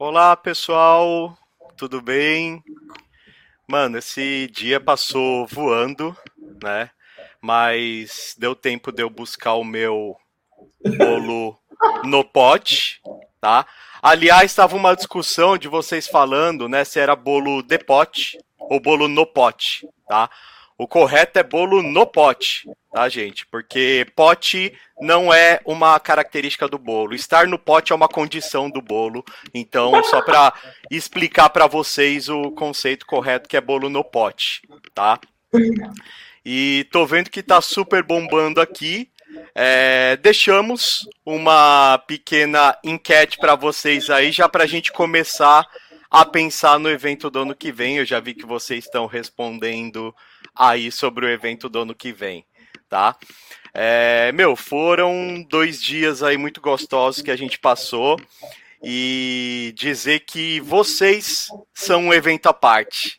Olá, pessoal, tudo bem? Mano, esse dia passou voando, né? Mas deu tempo de eu buscar o meu bolo no pote, tá? Aliás, estava uma discussão de vocês falando, né, se era bolo de pote ou bolo no pote, tá? O correto é bolo no pote, tá, gente? Porque pote não é uma característica do bolo. Estar no pote é uma condição do bolo. Então, só para explicar para vocês o conceito correto que é bolo no pote, tá? E tô vendo que tá super bombando aqui. É, deixamos uma pequena enquete para vocês aí, já para a gente começar a pensar no evento do ano que vem. Eu já vi que vocês estão respondendo aí sobre o evento do ano que vem, tá? É, meu, foram dois dias aí muito gostosos que a gente passou e dizer que vocês são um evento à parte,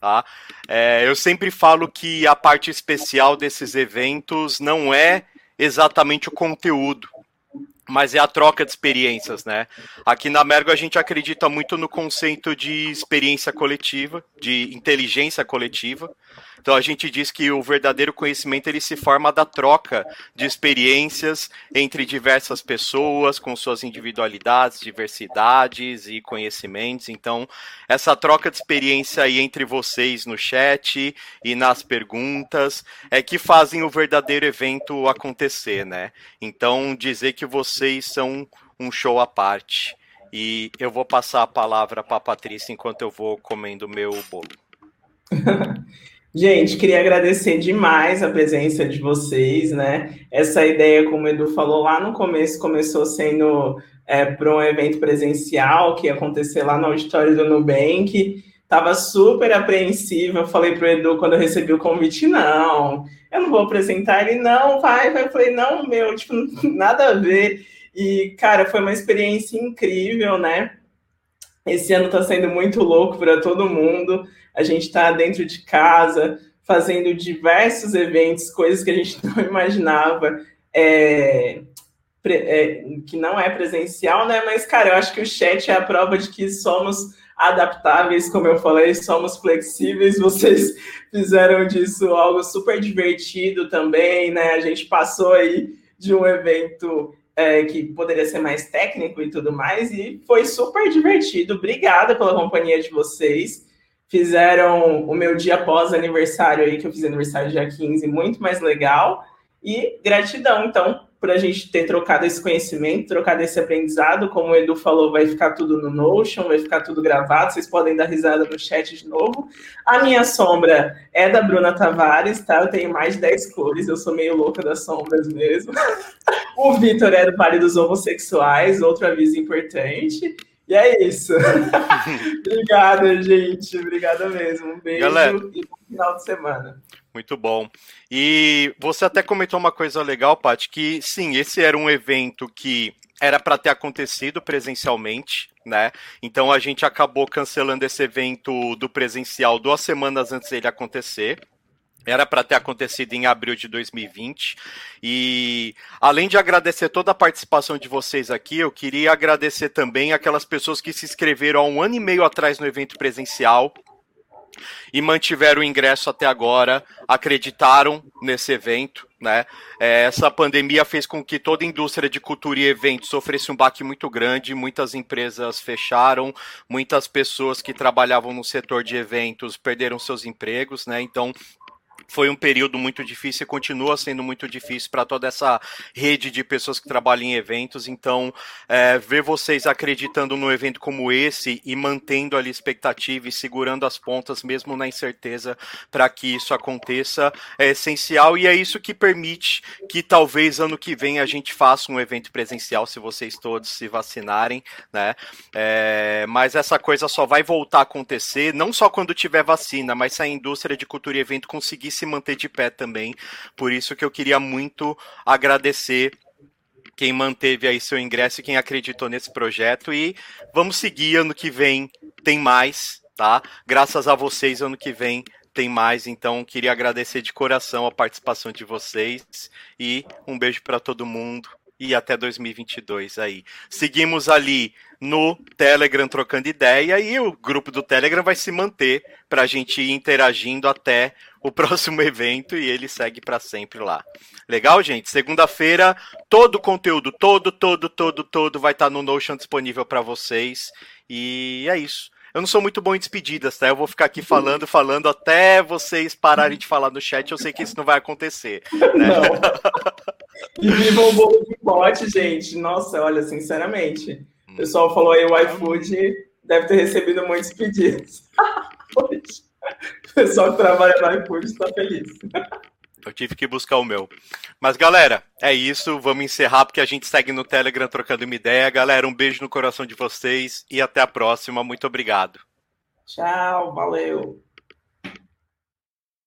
tá? É, eu sempre falo que a parte especial desses eventos não é exatamente o conteúdo, mas é a troca de experiências, né? Aqui na Mergo a gente acredita muito no conceito de experiência coletiva, de inteligência coletiva. Então a gente diz que o verdadeiro conhecimento ele se forma da troca de experiências entre diversas pessoas com suas individualidades, diversidades e conhecimentos. Então essa troca de experiência aí entre vocês no chat e nas perguntas é que fazem o verdadeiro evento acontecer, né? Então dizer que vocês são um show à parte. E eu vou passar a palavra para a Patrícia enquanto eu vou comendo meu bolo. Gente, queria agradecer demais a presença de vocês, né? Essa ideia, como o Edu falou lá no começo, começou sendo é, para um evento presencial que ia acontecer lá no auditório do Nubank. Tava super apreensiva. Eu falei para o Edu quando eu recebi o convite: não, eu não vou apresentar. Ele, não, vai, vai. Eu falei: não, meu, tipo, nada a ver. E, cara, foi uma experiência incrível, né? Esse ano está sendo muito louco para todo mundo. A gente está dentro de casa, fazendo diversos eventos, coisas que a gente não imaginava, é, é, que não é presencial, né? Mas, cara, eu acho que o chat é a prova de que somos adaptáveis, como eu falei, somos flexíveis. Vocês fizeram disso algo super divertido também, né? A gente passou aí de um evento é, que poderia ser mais técnico e tudo mais, e foi super divertido. Obrigada pela companhia de vocês. Fizeram o meu dia após aniversário aí, que eu fiz aniversário dia 15, muito mais legal. E gratidão, então, por a gente ter trocado esse conhecimento, trocado esse aprendizado. Como o Edu falou, vai ficar tudo no Notion, vai ficar tudo gravado. Vocês podem dar risada no chat de novo. A minha sombra é da Bruna Tavares, tá? Eu tenho mais de 10 cores, eu sou meio louca das sombras mesmo. o Vitor é do Vale dos Homossexuais, outro aviso importante. E é isso. Obrigada, gente. Obrigada mesmo. Um beijo Galera, e bom final de semana. Muito bom. E você até comentou uma coisa legal, Paty, que sim, esse era um evento que era para ter acontecido presencialmente, né? Então a gente acabou cancelando esse evento do presencial duas semanas antes dele acontecer. Era para ter acontecido em abril de 2020. E além de agradecer toda a participação de vocês aqui, eu queria agradecer também aquelas pessoas que se inscreveram há um ano e meio atrás no evento presencial e mantiveram o ingresso até agora, acreditaram nesse evento. Né? É, essa pandemia fez com que toda a indústria de cultura e eventos sofresse um baque muito grande, muitas empresas fecharam, muitas pessoas que trabalhavam no setor de eventos perderam seus empregos, né? Então foi um período muito difícil e continua sendo muito difícil para toda essa rede de pessoas que trabalham em eventos. Então, é, ver vocês acreditando num evento como esse e mantendo ali expectativa e segurando as pontas, mesmo na incerteza, para que isso aconteça, é essencial e é isso que permite que talvez ano que vem a gente faça um evento presencial, se vocês todos se vacinarem, né? É, mas essa coisa só vai voltar a acontecer, não só quando tiver vacina, mas se a indústria de cultura e evento conseguir se manter de pé também. Por isso que eu queria muito agradecer quem manteve aí seu ingresso e quem acreditou nesse projeto. E vamos seguir ano que vem, tem mais, tá? Graças a vocês, ano que vem tem mais. Então, queria agradecer de coração a participação de vocês e um beijo para todo mundo e até 2022 aí. Seguimos ali no Telegram trocando ideia e o grupo do Telegram vai se manter para a gente ir interagindo até o próximo evento e ele segue para sempre lá. Legal, gente? Segunda-feira, todo o conteúdo, todo, todo, todo, todo vai estar tá no Notion disponível para vocês. E é isso. Eu não sou muito bom em despedidas, tá? Eu vou ficar aqui falando, falando até vocês pararem de falar no chat. Eu sei que isso não vai acontecer. Né? Não. E viva o bolo de pote, gente. Nossa, olha, sinceramente. O pessoal falou aí o iFood deve ter recebido muitos pedidos. o pessoal que trabalha no iFood está feliz. Eu tive que buscar o meu. Mas, galera, é isso. Vamos encerrar porque a gente segue no Telegram trocando uma ideia. Galera, um beijo no coração de vocês e até a próxima. Muito obrigado. Tchau, valeu.